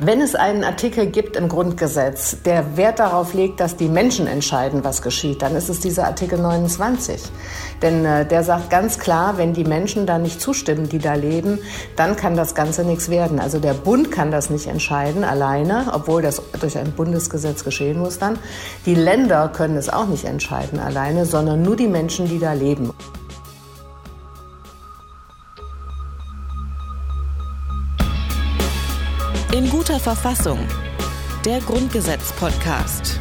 Wenn es einen Artikel gibt im Grundgesetz, der Wert darauf legt, dass die Menschen entscheiden, was geschieht, dann ist es dieser Artikel 29. Denn äh, der sagt ganz klar, wenn die Menschen da nicht zustimmen, die da leben, dann kann das Ganze nichts werden. Also der Bund kann das nicht entscheiden alleine, obwohl das durch ein Bundesgesetz geschehen muss dann. Die Länder können es auch nicht entscheiden alleine, sondern nur die Menschen, die da leben. In guter Verfassung. Der Grundgesetz-Podcast.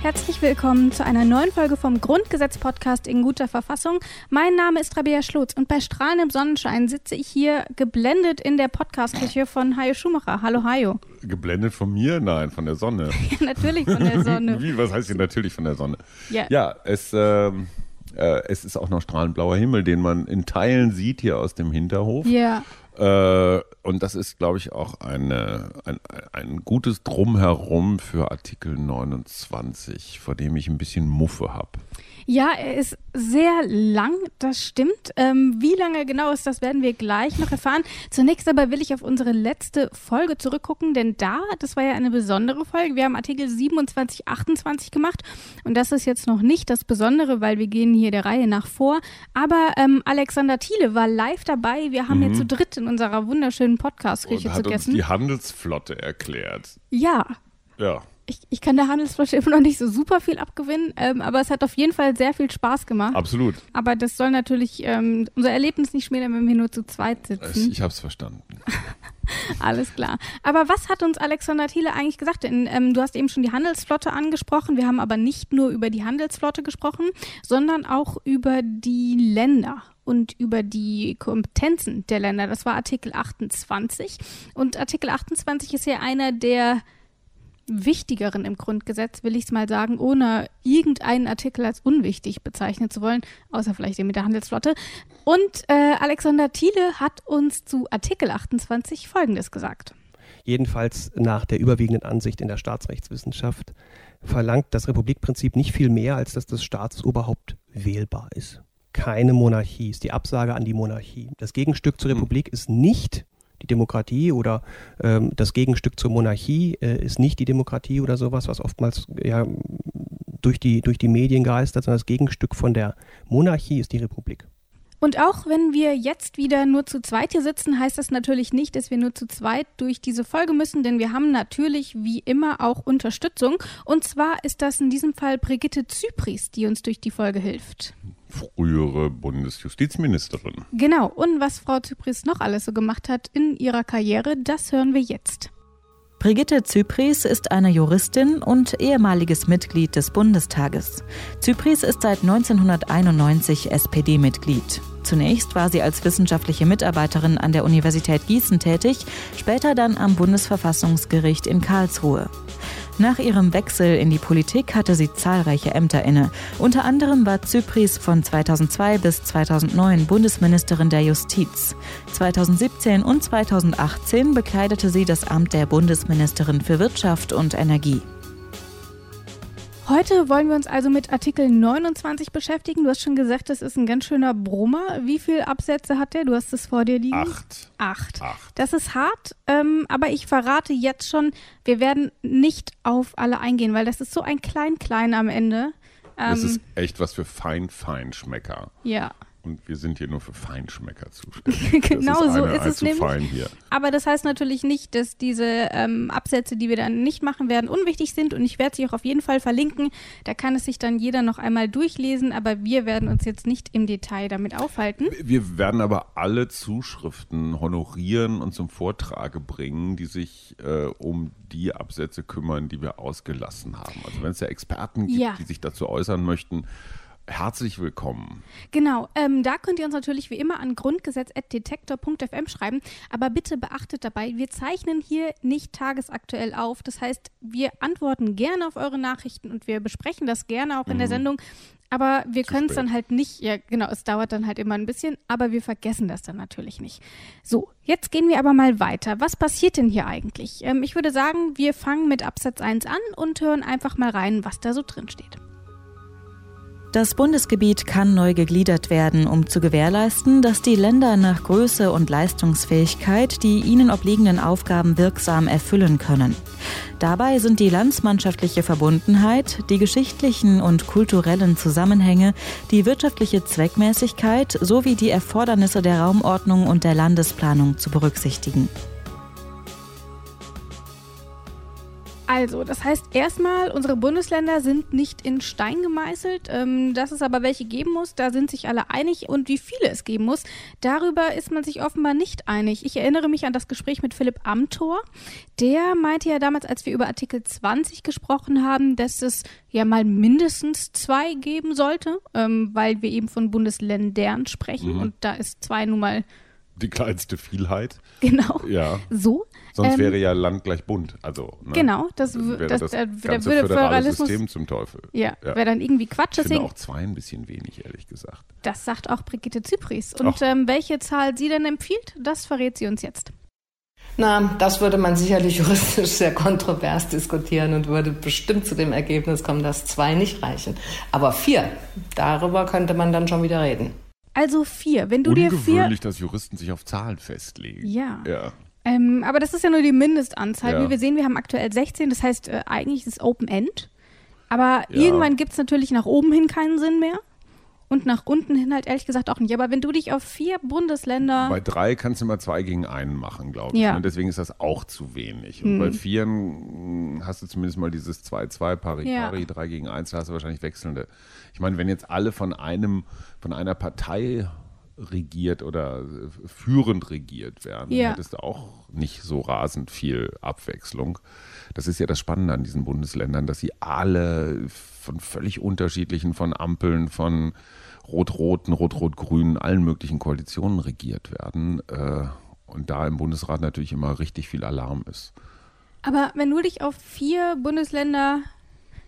Herzlich willkommen zu einer neuen Folge vom Grundgesetz-Podcast in guter Verfassung. Mein Name ist Rabea Schlotz und bei strahlendem Sonnenschein sitze ich hier geblendet in der Podcast-Küche von Hajo Schumacher. Hallo Hajo. Geblendet von mir? Nein, von der Sonne. ja, natürlich von der Sonne. Wie, was heißt hier natürlich von der Sonne? Ja, Ja, es, ähm, äh, es ist auch noch strahlend blauer Himmel, den man in Teilen sieht hier aus dem Hinterhof. ja. Äh, und das ist, glaube ich, auch eine, ein, ein gutes Drumherum für Artikel 29, vor dem ich ein bisschen Muffe habe. Ja, er ist sehr lang, das stimmt. Ähm, wie lange genau ist, das werden wir gleich noch erfahren. Zunächst aber will ich auf unsere letzte Folge zurückgucken, denn da, das war ja eine besondere Folge. Wir haben Artikel 27, 28 gemacht und das ist jetzt noch nicht das Besondere, weil wir gehen hier der Reihe nach vor. Aber ähm, Alexander Thiele war live dabei. Wir haben hier zu dritt in unserer wunderschönen Podcast-Küche uns gegessen. die Handelsflotte erklärt. Ja, Ja. Ich, ich kann der Handelsflotte immer noch nicht so super viel abgewinnen, ähm, aber es hat auf jeden Fall sehr viel Spaß gemacht. Absolut. Aber das soll natürlich ähm, unser Erlebnis nicht schmälern, wenn wir nur zu zweit sitzen. ich habe es verstanden. Alles klar. Aber was hat uns Alexander Thiele eigentlich gesagt? Denn ähm, du hast eben schon die Handelsflotte angesprochen. Wir haben aber nicht nur über die Handelsflotte gesprochen, sondern auch über die Länder und über die Kompetenzen der Länder. Das war Artikel 28. Und Artikel 28 ist ja einer der wichtigeren im Grundgesetz, will ich es mal sagen, ohne irgendeinen Artikel als unwichtig bezeichnen zu wollen, außer vielleicht den mit der Handelsflotte. Und äh, Alexander Thiele hat uns zu Artikel 28 Folgendes gesagt. jedenfalls nach der überwiegenden Ansicht in der Staatsrechtswissenschaft, verlangt das Republikprinzip nicht viel mehr, als dass das Staatsoberhaupt wählbar ist. Keine Monarchie ist die Absage an die Monarchie. Das Gegenstück zur Republik ist nicht Demokratie oder ähm, das Gegenstück zur Monarchie äh, ist nicht die Demokratie oder sowas, was oftmals ja, durch, die, durch die Medien geistert, sondern das Gegenstück von der Monarchie ist die Republik. Und auch wenn wir jetzt wieder nur zu zweit hier sitzen, heißt das natürlich nicht, dass wir nur zu zweit durch diese Folge müssen, denn wir haben natürlich wie immer auch Unterstützung. Und zwar ist das in diesem Fall Brigitte Zypris, die uns durch die Folge hilft. Frühere Bundesjustizministerin. Genau. Und was Frau Zypris noch alles so gemacht hat in ihrer Karriere, das hören wir jetzt. Brigitte Zypries ist eine Juristin und ehemaliges Mitglied des Bundestages. Zypries ist seit 1991 SPD-Mitglied. Zunächst war sie als wissenschaftliche Mitarbeiterin an der Universität Gießen tätig, später dann am Bundesverfassungsgericht in Karlsruhe. Nach ihrem Wechsel in die Politik hatte sie zahlreiche Ämter inne. Unter anderem war Zypries von 2002 bis 2009 Bundesministerin der Justiz. 2017 und 2018 bekleidete sie das Amt der Bundesministerin für Wirtschaft und Energie. Heute wollen wir uns also mit Artikel 29 beschäftigen. Du hast schon gesagt, das ist ein ganz schöner Brummer. Wie viele Absätze hat der? Du hast es vor dir liegen. Acht. Acht. Acht. Das ist hart, ähm, aber ich verrate jetzt schon, wir werden nicht auf alle eingehen, weil das ist so ein Klein-Klein am Ende. Das Ähm, ist echt was für Fein-Feinschmecker. ja. Und wir sind hier nur für Feinschmecker zuständig. Genau das so ist es nämlich. hier. Aber das heißt natürlich nicht, dass diese ähm, Absätze, die wir dann nicht machen werden, unwichtig sind. Und ich werde sie auch auf jeden Fall verlinken. Da kann es sich dann jeder noch einmal durchlesen. Aber wir werden uns jetzt nicht im Detail damit aufhalten. Wir werden aber alle Zuschriften honorieren und zum Vortrage bringen, die sich äh, um die Absätze kümmern, die wir ausgelassen haben. Also wenn es ja Experten gibt, Ja. die sich dazu äußern möchten, herzlich willkommen. Genau, ähm, da könnt ihr uns natürlich wie immer an grundgesetz.detektor.fm schreiben, aber bitte beachtet dabei, wir zeichnen hier nicht tagesaktuell auf. Das heißt, wir antworten gerne auf eure Nachrichten und wir besprechen das gerne auch in der Sendung. Aber wir können es dann halt nicht, ja genau, es dauert dann halt immer ein bisschen, aber wir vergessen das dann natürlich nicht. So, jetzt gehen wir aber mal weiter. Was passiert denn hier eigentlich? Ähm, ich würde sagen, wir fangen mit Absatz 1 an und hören einfach mal rein, was da so drin steht. Das Bundesgebiet kann neu gegliedert werden, um zu gewährleisten, dass die Länder nach Größe und Leistungsfähigkeit die ihnen obliegenden Aufgaben wirksam erfüllen können. Dabei sind die landsmannschaftliche Verbundenheit, die geschichtlichen und kulturellen Zusammenhänge, die wirtschaftliche Zweckmäßigkeit sowie die Erfordernisse der Raumordnung und der Landesplanung zu berücksichtigen. Also, das heißt erstmal, unsere Bundesländer sind nicht in Stein gemeißelt. Ähm, dass es aber welche geben muss, da sind sich alle einig. Und wie viele es geben muss, darüber ist man sich offenbar nicht einig. Ich erinnere mich an das Gespräch mit Philipp Amthor. Der meinte ja damals, als wir über Artikel 20 gesprochen haben, dass es ja mal mindestens zwei geben sollte, ähm, weil wir eben von Bundesländern sprechen. Mhm. Und da ist zwei nun mal die kleinste Vielheit. Genau. Ja. So. Sonst ähm, wäre ja Land gleich bunt. Also, ne? Genau, das, wäre das, das, das ganze würde Föderalismus System zum Teufel. Ja, ja. wäre dann irgendwie Quatsch. Ich finde auch zwei ein bisschen wenig, ehrlich gesagt. Das sagt auch Brigitte Zypris. Und ähm, welche Zahl sie denn empfiehlt, das verrät sie uns jetzt. Na, das würde man sicherlich juristisch sehr kontrovers diskutieren und würde bestimmt zu dem Ergebnis kommen, dass zwei nicht reichen. Aber vier, darüber könnte man dann schon wieder reden. Also vier. Wenn du dir vier. Ungewöhnlich, dass Juristen sich auf Zahlen festlegen. Ja. Ja. Ähm, aber das ist ja nur die Mindestanzahl. Ja. Wie wir sehen, wir haben aktuell 16, das heißt, äh, eigentlich ist es Open End. Aber ja. irgendwann gibt es natürlich nach oben hin keinen Sinn mehr. Und nach unten hin halt ehrlich gesagt auch nicht. Aber wenn du dich auf vier Bundesländer. Bei drei kannst du immer zwei gegen einen machen, glaube ich. Ja. Und deswegen ist das auch zu wenig. Und hm. bei vieren hast du zumindest mal dieses 2-2 Pari ja. Pari, 3 gegen 1, da hast du wahrscheinlich wechselnde. Ich meine, wenn jetzt alle von einem, von einer Partei regiert oder führend regiert werden, ja. hättest du auch nicht so rasend viel Abwechslung. Das ist ja das Spannende an diesen Bundesländern, dass sie alle von völlig unterschiedlichen, von Ampeln, von Rot-Roten, Rot-Rot-Grünen, allen möglichen Koalitionen regiert werden. Äh, und da im Bundesrat natürlich immer richtig viel Alarm ist. Aber wenn du dich auf vier Bundesländer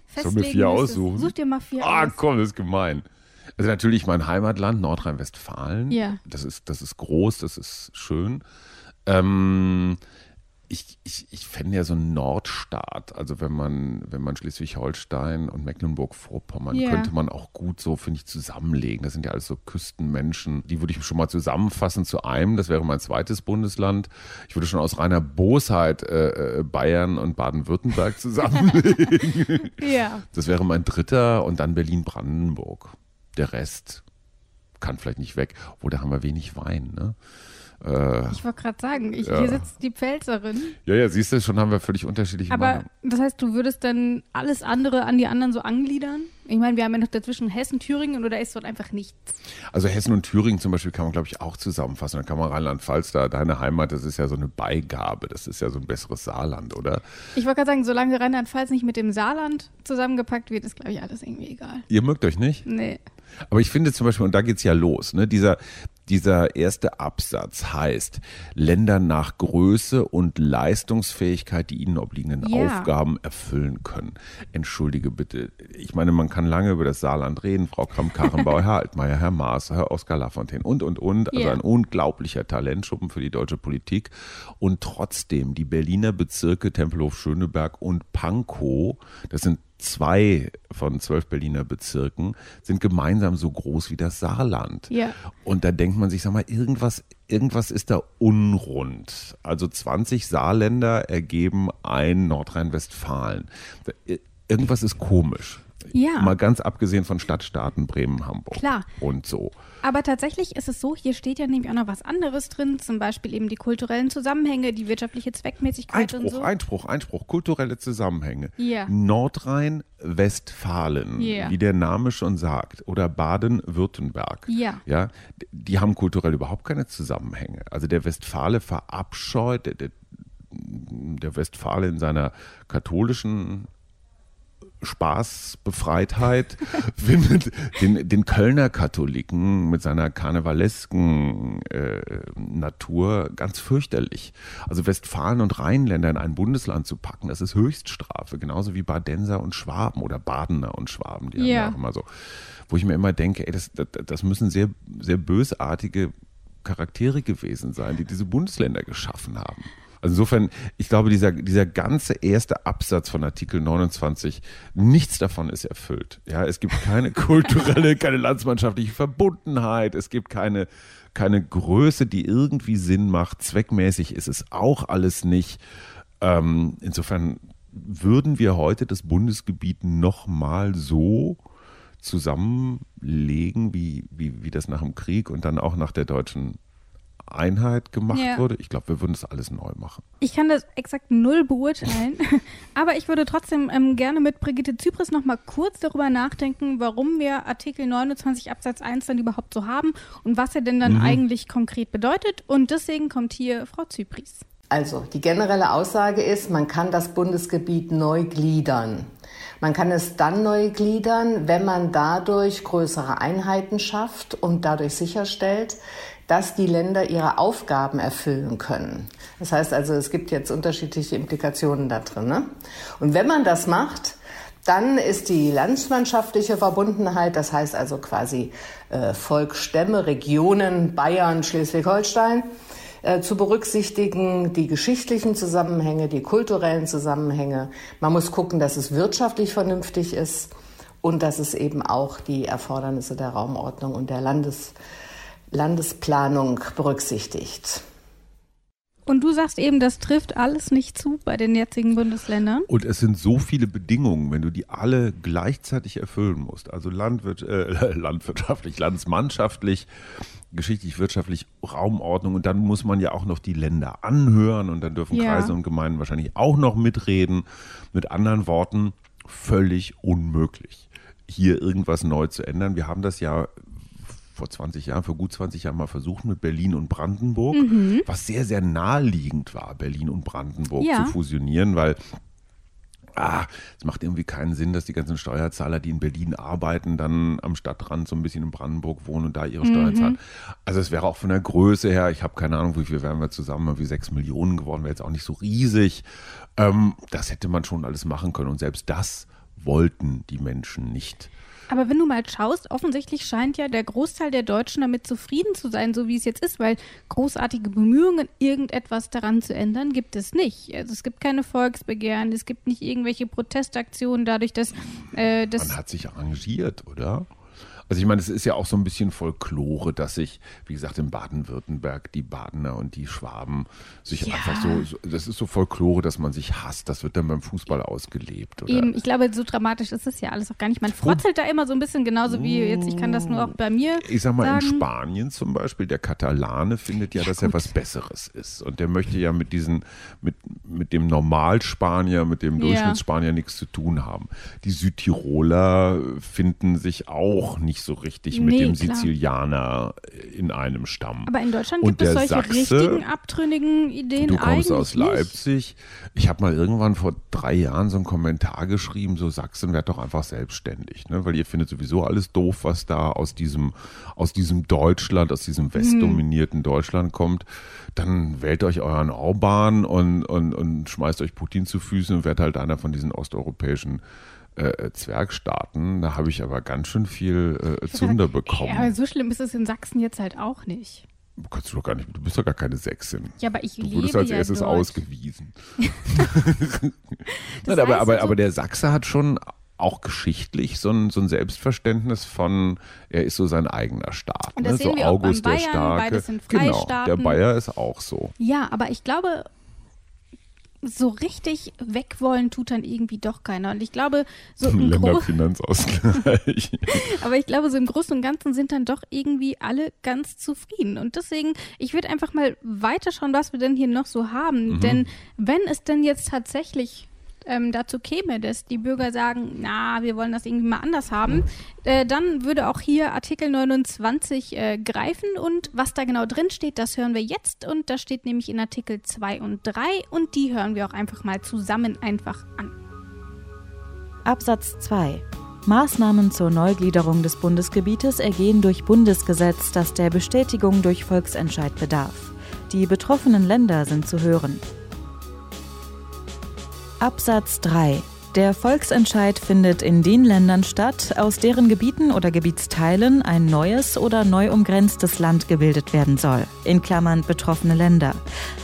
festlegen Soll mir vier aussuchen? Such dir mal vier ah, aus. Ah, komm, das ist gemein. Also natürlich mein Heimatland, Nordrhein-Westfalen. Ja. Das ist, das ist groß, das ist schön. Ähm, ich, ich, ich fände ja so einen Nordstaat, also wenn man, wenn man Schleswig-Holstein und Mecklenburg-Vorpommern, yeah. könnte man auch gut so, finde ich, zusammenlegen. Das sind ja alles so Küstenmenschen. Die würde ich schon mal zusammenfassen zu einem. Das wäre mein zweites Bundesland. Ich würde schon aus reiner Bosheit äh, äh Bayern und Baden-Württemberg zusammenlegen. ja. Das wäre mein dritter und dann Berlin-Brandenburg. Der Rest kann vielleicht nicht weg, obwohl da haben wir wenig Wein. Ne? Äh, ich wollte gerade sagen, ich, ja. hier sitzt die Pfälzerin. Ja, ja, siehst du, schon haben wir völlig unterschiedliche Aber Meinungen. das heißt, du würdest dann alles andere an die anderen so angliedern? Ich meine, wir haben ja noch dazwischen Hessen, Thüringen oder ist dort einfach nichts? Also Hessen und Thüringen zum Beispiel kann man, glaube ich, auch zusammenfassen. Dann kann man Rheinland-Pfalz, da deine Heimat, das ist ja so eine Beigabe. Das ist ja so ein besseres Saarland, oder? Ich wollte gerade sagen, solange Rheinland-Pfalz nicht mit dem Saarland zusammengepackt wird, ist, glaube ich, alles irgendwie egal. Ihr mögt euch nicht? Nee. Aber ich finde zum Beispiel, und da geht es ja los, ne, dieser, dieser erste Absatz heißt, Länder nach Größe und Leistungsfähigkeit die ihnen obliegenden ja. Aufgaben erfüllen können. Entschuldige bitte, ich meine, man kann lange über das Saarland reden, Frau Kramp-Karrenbauer, Herr Altmaier, Herr Maas, Herr Oskar Lafontaine und, und, und. Also yeah. ein unglaublicher Talentschuppen für die deutsche Politik. Und trotzdem, die Berliner Bezirke Tempelhof-Schöneberg und Pankow, das sind zwei von zwölf Berliner Bezirken sind gemeinsam so groß wie das Saarland. Ja. Und da denkt man sich, sag mal, irgendwas, irgendwas ist da unrund. Also 20 Saarländer ergeben ein Nordrhein-Westfalen. Irgendwas ist komisch. Ja. Mal ganz abgesehen von Stadtstaaten Bremen, Hamburg. Klar. Und so. Aber tatsächlich ist es so, hier steht ja nämlich auch noch was anderes drin, zum Beispiel eben die kulturellen Zusammenhänge, die wirtschaftliche Zweckmäßigkeit Einspruch, und so. Einspruch, Einspruch, kulturelle Zusammenhänge. Ja. Nordrhein-Westfalen, ja. wie der Name schon sagt, oder Baden-Württemberg. Ja. ja. Die haben kulturell überhaupt keine Zusammenhänge. Also der Westfale verabscheut, der, der, der Westfale in seiner katholischen Spaßbefreitheit findet den, den Kölner Katholiken mit seiner karnevalesken äh, Natur ganz fürchterlich. Also Westfalen und Rheinländer in ein Bundesland zu packen, das ist Höchststrafe, genauso wie Badenser und Schwaben oder Badener und Schwaben, die ja. haben ja auch immer so, wo ich mir immer denke, ey, das, das, das müssen sehr, sehr bösartige Charaktere gewesen sein, die diese Bundesländer geschaffen haben. Also insofern, ich glaube, dieser, dieser ganze erste Absatz von Artikel 29, nichts davon ist erfüllt. Ja, es gibt keine kulturelle, keine landsmannschaftliche Verbundenheit, es gibt keine, keine Größe, die irgendwie Sinn macht. Zweckmäßig ist es auch alles nicht. Ähm, insofern würden wir heute das Bundesgebiet nochmal so zusammenlegen, wie, wie, wie das nach dem Krieg und dann auch nach der deutschen Einheit gemacht ja. wurde. Ich glaube, wir würden das alles neu machen. Ich kann das exakt null beurteilen, aber ich würde trotzdem ähm, gerne mit Brigitte Zypris noch mal kurz darüber nachdenken, warum wir Artikel 29 Absatz 1 dann überhaupt so haben und was er denn dann mhm. eigentlich konkret bedeutet. Und deswegen kommt hier Frau Zypris. Also, die generelle Aussage ist, man kann das Bundesgebiet neu gliedern. Man kann es dann neu gliedern, wenn man dadurch größere Einheiten schafft und dadurch sicherstellt, dass die Länder ihre Aufgaben erfüllen können. Das heißt also, es gibt jetzt unterschiedliche Implikationen da drin. Ne? Und wenn man das macht, dann ist die landsmannschaftliche Verbundenheit, das heißt also quasi äh, Volk, Regionen, Bayern, Schleswig-Holstein, äh, zu berücksichtigen, die geschichtlichen Zusammenhänge, die kulturellen Zusammenhänge. Man muss gucken, dass es wirtschaftlich vernünftig ist und dass es eben auch die Erfordernisse der Raumordnung und der Landes Landesplanung berücksichtigt. Und du sagst eben, das trifft alles nicht zu bei den jetzigen Bundesländern. Und es sind so viele Bedingungen, wenn du die alle gleichzeitig erfüllen musst. Also Landwirt, äh, landwirtschaftlich, landsmannschaftlich, geschichtlich, wirtschaftlich, Raumordnung. Und dann muss man ja auch noch die Länder anhören und dann dürfen ja. Kreise und Gemeinden wahrscheinlich auch noch mitreden. Mit anderen Worten, völlig unmöglich, hier irgendwas neu zu ändern. Wir haben das ja vor 20 Jahren, vor gut 20 Jahren mal versucht mit Berlin und Brandenburg, mhm. was sehr, sehr naheliegend war, Berlin und Brandenburg ja. zu fusionieren, weil ah, es macht irgendwie keinen Sinn, dass die ganzen Steuerzahler, die in Berlin arbeiten, dann am Stadtrand so ein bisschen in Brandenburg wohnen und da ihre Steuern mhm. zahlen. Also es wäre auch von der Größe her, ich habe keine Ahnung, wie viel wären wir zusammen, wie sechs Millionen geworden, wäre jetzt auch nicht so riesig. Ähm, das hätte man schon alles machen können und selbst das wollten die Menschen nicht. Aber wenn du mal schaust, offensichtlich scheint ja der Großteil der Deutschen damit zufrieden zu sein, so wie es jetzt ist, weil großartige Bemühungen, irgendetwas daran zu ändern, gibt es nicht. Also es gibt keine Volksbegehren, es gibt nicht irgendwelche Protestaktionen dadurch, dass äh, das. Man hat sich arrangiert, oder? Also ich meine, es ist ja auch so ein bisschen Folklore, dass sich, wie gesagt, in Baden-Württemberg die Badener und die Schwaben sich ja. einfach so, das ist so Folklore, dass man sich hasst. Das wird dann beim Fußball ausgelebt. Oder? Eben, ich glaube, so dramatisch ist es ja alles auch gar nicht. Man frotzelt da immer so ein bisschen, genauso wie jetzt, ich kann das nur auch bei mir. Ich sag mal, sagen. in Spanien zum Beispiel, der Katalane findet ja, ja dass gut. er was Besseres ist. Und der möchte ja mit diesen, mit, mit dem Normalspanier, mit dem Durchschnittsspanier ja. nichts zu tun haben. Die Südtiroler finden sich auch nicht so richtig nee, mit dem klar. Sizilianer in einem Stamm. Aber in Deutschland gibt es solche Sachse, richtigen abtrünnigen Ideen Du kommst aus Leipzig. Ich habe mal irgendwann vor drei Jahren so einen Kommentar geschrieben, so Sachsen wird doch einfach selbstständig, ne? weil ihr findet sowieso alles doof, was da aus diesem, aus diesem Deutschland, aus diesem westdominierten hm. Deutschland kommt. Dann wählt euch euren Orban und, und, und schmeißt euch Putin zu Füßen und werdet halt einer von diesen osteuropäischen äh, Zwergstaaten. Da habe ich aber ganz schön viel äh, Zunder bekommen. Ja, aber so schlimm ist es in Sachsen jetzt halt auch nicht. Kannst du doch gar nicht, du bist doch gar keine Sächsin. Ja, aber ich du lebe wurdest als ja erstes dort. ausgewiesen. Nein, aber, aber, aber der Sachse hat schon auch geschichtlich so ein, so ein Selbstverständnis von, er ist so sein eigener Staat. Und das ne? sehen so wir August auch beim Bayern, der Starke. Beides sind genau, der Bayer ist auch so. Ja, aber ich glaube, so richtig wegwollen tut dann irgendwie doch keiner. Und ich glaube, so im Länderfinanzausgleich. Aber ich glaube, so im Großen und Ganzen sind dann doch irgendwie alle ganz zufrieden. Und deswegen, ich würde einfach mal weiterschauen, was wir denn hier noch so haben. Mhm. Denn wenn es denn jetzt tatsächlich ähm, dazu käme, dass die Bürger sagen, na, wir wollen das irgendwie mal anders haben, äh, dann würde auch hier Artikel 29 äh, greifen und was da genau drin steht, das hören wir jetzt und das steht nämlich in Artikel 2 und 3 und die hören wir auch einfach mal zusammen einfach an. Absatz 2 Maßnahmen zur Neugliederung des Bundesgebietes ergehen durch Bundesgesetz, das der Bestätigung durch Volksentscheid bedarf. Die betroffenen Länder sind zu hören. Absatz 3 Der Volksentscheid findet in den Ländern statt, aus deren Gebieten oder Gebietsteilen ein neues oder neu umgrenztes Land gebildet werden soll, in Klammern betroffene Länder.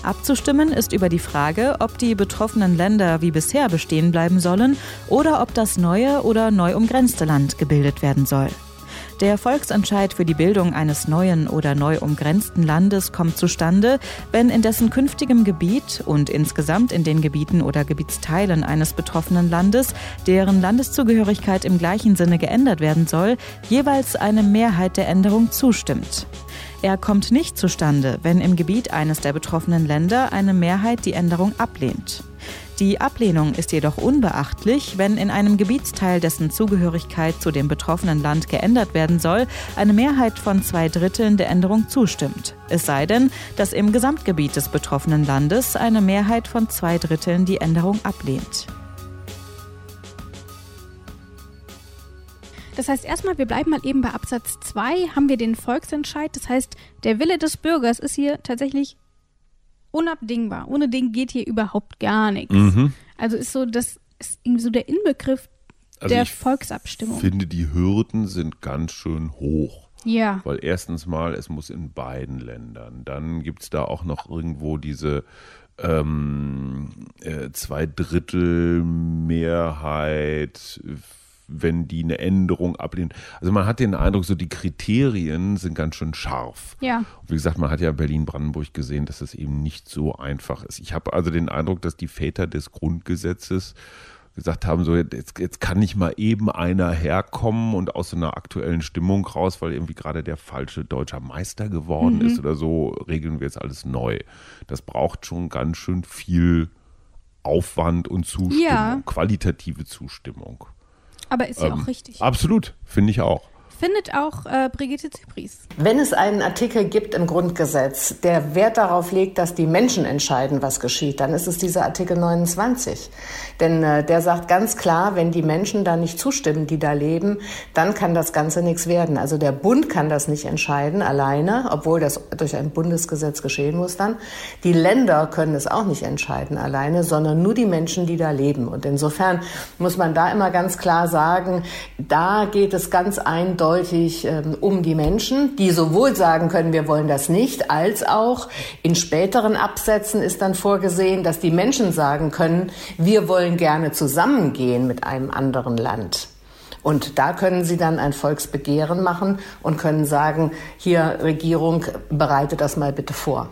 Abzustimmen ist über die Frage, ob die betroffenen Länder wie bisher bestehen bleiben sollen oder ob das neue oder neu umgrenzte Land gebildet werden soll. Der Volksentscheid für die Bildung eines neuen oder neu umgrenzten Landes kommt zustande, wenn in dessen künftigem Gebiet und insgesamt in den Gebieten oder Gebietsteilen eines betroffenen Landes, deren Landeszugehörigkeit im gleichen Sinne geändert werden soll, jeweils eine Mehrheit der Änderung zustimmt. Er kommt nicht zustande, wenn im Gebiet eines der betroffenen Länder eine Mehrheit die Änderung ablehnt. Die Ablehnung ist jedoch unbeachtlich, wenn in einem Gebietsteil, dessen Zugehörigkeit zu dem betroffenen Land geändert werden soll, eine Mehrheit von zwei Dritteln der Änderung zustimmt. Es sei denn, dass im Gesamtgebiet des betroffenen Landes eine Mehrheit von zwei Dritteln die Änderung ablehnt. Das heißt, erstmal, wir bleiben mal eben bei Absatz 2, haben wir den Volksentscheid. Das heißt, der Wille des Bürgers ist hier tatsächlich unabdingbar. Ohne den geht hier überhaupt gar nichts. Mhm. Also ist so, das ist irgendwie so der Inbegriff also der Volksabstimmung. Ich finde, die Hürden sind ganz schön hoch. Ja. Weil erstens mal, es muss in beiden Ländern. Dann gibt es da auch noch irgendwo diese ähm, äh, zwei Drittel Mehrheit wenn die eine Änderung ablehnen. Also man hat den Eindruck, so die Kriterien sind ganz schön scharf. Ja. Und wie gesagt, man hat ja Berlin-Brandenburg gesehen, dass es eben nicht so einfach ist. Ich habe also den Eindruck, dass die Väter des Grundgesetzes gesagt haben, so jetzt, jetzt kann nicht mal eben einer herkommen und aus so einer aktuellen Stimmung raus, weil irgendwie gerade der falsche deutscher Meister geworden mhm. ist oder so, regeln wir jetzt alles neu. Das braucht schon ganz schön viel Aufwand und Zustimmung, ja. qualitative Zustimmung. Aber ist ja ähm, auch richtig. Absolut, finde ich auch findet auch äh, Brigitte Zypries. Wenn es einen Artikel gibt im Grundgesetz, der Wert darauf legt, dass die Menschen entscheiden, was geschieht, dann ist es dieser Artikel 29. Denn äh, der sagt ganz klar, wenn die Menschen da nicht zustimmen, die da leben, dann kann das Ganze nichts werden. Also der Bund kann das nicht entscheiden alleine, obwohl das durch ein Bundesgesetz geschehen muss dann. Die Länder können es auch nicht entscheiden alleine, sondern nur die Menschen, die da leben. Und insofern muss man da immer ganz klar sagen, da geht es ganz eindeutig eindeutig ähm, um die Menschen, die sowohl sagen können, wir wollen das nicht, als auch in späteren Absätzen ist dann vorgesehen, dass die Menschen sagen können, wir wollen gerne zusammengehen mit einem anderen Land. Und da können Sie dann ein Volksbegehren machen und können sagen, hier Regierung, bereite das mal bitte vor.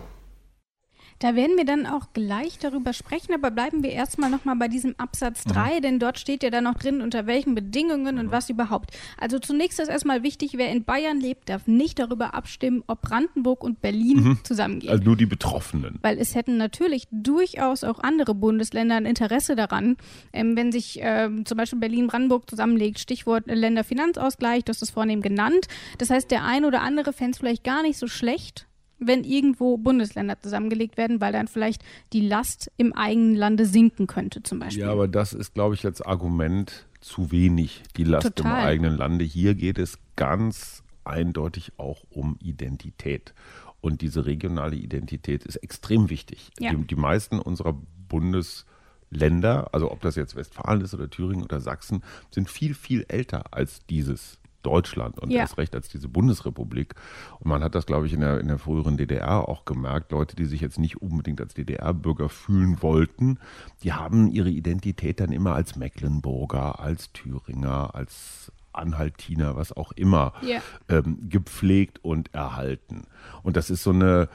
Da werden wir dann auch gleich darüber sprechen, aber bleiben wir erstmal nochmal bei diesem Absatz 3, mhm. denn dort steht ja dann noch drin, unter welchen Bedingungen und was überhaupt. Also zunächst ist erstmal wichtig, wer in Bayern lebt, darf nicht darüber abstimmen, ob Brandenburg und Berlin mhm. zusammengehen. Also nur die Betroffenen. Weil es hätten natürlich durchaus auch andere Bundesländer ein Interesse daran, ähm, wenn sich ähm, zum Beispiel Berlin-Brandenburg zusammenlegt, Stichwort Länderfinanzausgleich, du hast es vornehm genannt. Das heißt, der ein oder andere fände es vielleicht gar nicht so schlecht, wenn irgendwo Bundesländer zusammengelegt werden, weil dann vielleicht die Last im eigenen Lande sinken könnte, zum Beispiel. Ja, aber das ist, glaube ich, als Argument zu wenig, die Last Total. im eigenen Lande. Hier geht es ganz eindeutig auch um Identität. Und diese regionale Identität ist extrem wichtig. Ja. Die, die meisten unserer Bundesländer, also ob das jetzt Westfalen ist oder Thüringen oder Sachsen, sind viel, viel älter als dieses Deutschland und ja. erst recht als diese Bundesrepublik. Und man hat das, glaube ich, in der, in der früheren DDR auch gemerkt. Leute, die sich jetzt nicht unbedingt als DDR-Bürger fühlen wollten, die haben ihre Identität dann immer als Mecklenburger, als Thüringer, als Anhaltiner, was auch immer, ja. ähm, gepflegt und erhalten. Und das ist so eine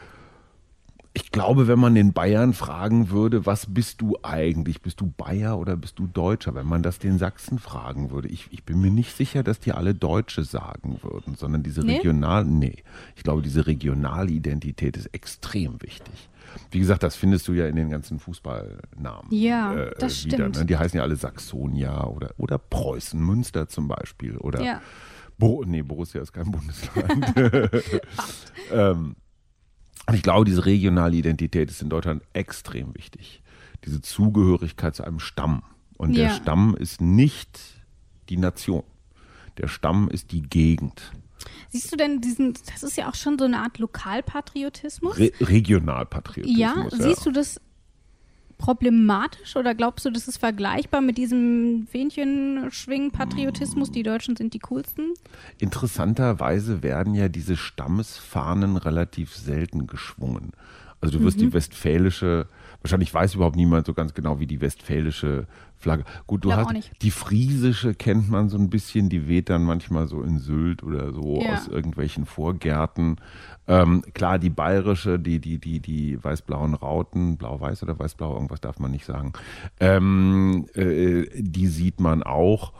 ich glaube, wenn man den Bayern fragen würde, was bist du eigentlich? Bist du Bayer oder bist du Deutscher? Wenn man das den Sachsen fragen würde, ich, ich bin mir nicht sicher, dass die alle Deutsche sagen würden, sondern diese nee? nee, ich glaube, diese regionale Identität ist extrem wichtig. Wie gesagt, das findest du ja in den ganzen Fußballnamen. Ja, äh, das wieder, stimmt. Ne? Die heißen ja alle Saxonia oder, oder Preußen, Münster zum Beispiel. Oder ja. Bo nee, Borussia ist kein Bundesland. ähm, und ich glaube, diese regionale Identität ist in Deutschland extrem wichtig. Diese Zugehörigkeit zu einem Stamm. Und ja. der Stamm ist nicht die Nation. Der Stamm ist die Gegend. Siehst du denn diesen, das ist ja auch schon so eine Art Lokalpatriotismus? Re Regionalpatriotismus. Ja, siehst du das problematisch oder glaubst du, das ist vergleichbar mit diesem Fähnchen-Schwingen-Patriotismus? Die Deutschen sind die coolsten? Interessanterweise werden ja diese Stammesfahnen relativ selten geschwungen. Also du wirst mhm. die westfälische, wahrscheinlich weiß überhaupt niemand so ganz genau, wie die westfälische Flagge. Gut, du hast die friesische kennt man so ein bisschen, die weht dann manchmal so in Sylt oder so ja. aus irgendwelchen Vorgärten. Ähm, klar, die bayerische, die, die, die, die weiß-blauen Rauten, blau-weiß oder weiß-blau, irgendwas darf man nicht sagen, ähm, äh, die sieht man auch.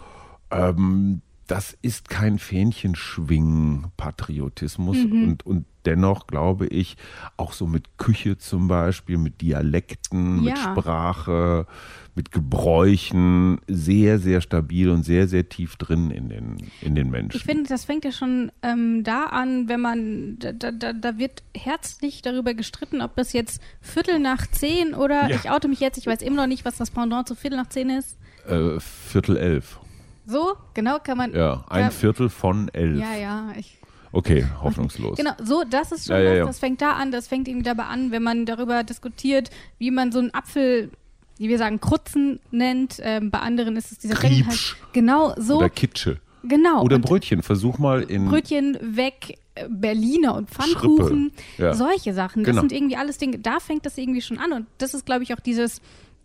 Ähm, das ist kein Fähnchenschwingen-Patriotismus mhm. und, und dennoch glaube ich, auch so mit Küche zum Beispiel, mit Dialekten, ja. mit Sprache, mit Gebräuchen sehr, sehr stabil und sehr, sehr tief drin in den, in den Menschen. Ich finde, das fängt ja schon ähm, da an, wenn man, da, da, da wird herzlich darüber gestritten, ob das jetzt Viertel nach zehn oder, ja. ich oute mich jetzt, ich weiß immer noch nicht, was das Pendant zu Viertel nach zehn ist. Äh, Viertel elf. So, genau kann man. Ja, ein Viertel von elf. Ja, ja, ich Okay, hoffnungslos. Genau, so, das ist schon ja, ja, ja. das, fängt da an, das fängt irgendwie dabei an, wenn man darüber diskutiert, wie man so einen Apfel, wie wir sagen, Krutzen nennt. Ähm, bei anderen ist es dieser Kriebsch. Halt, genau, so. Oder Kitsche. Genau. Oder Brötchen, versuch mal in. Brötchen weg, äh, Berliner und Pfannkuchen, ja. solche Sachen. Das genau. sind irgendwie alles Dinge, da fängt das irgendwie schon an. Und das ist, glaube ich, auch dieses,